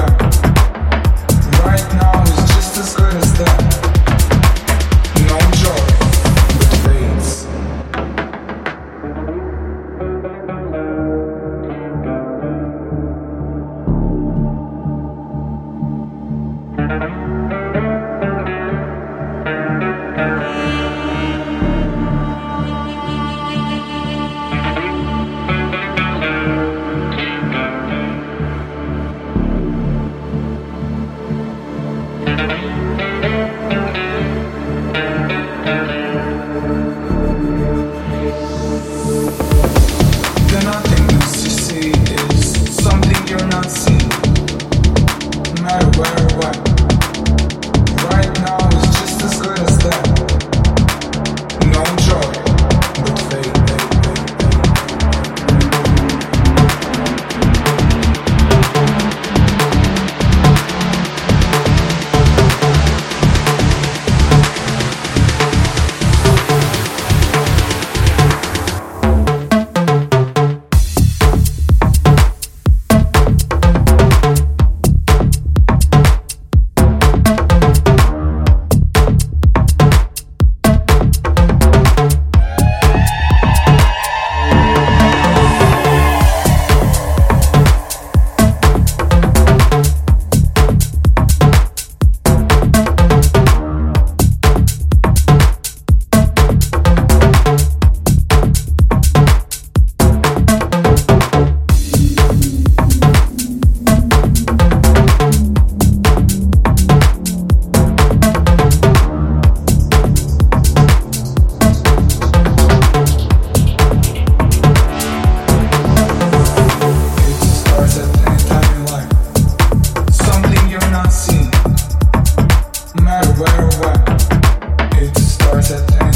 fire. Right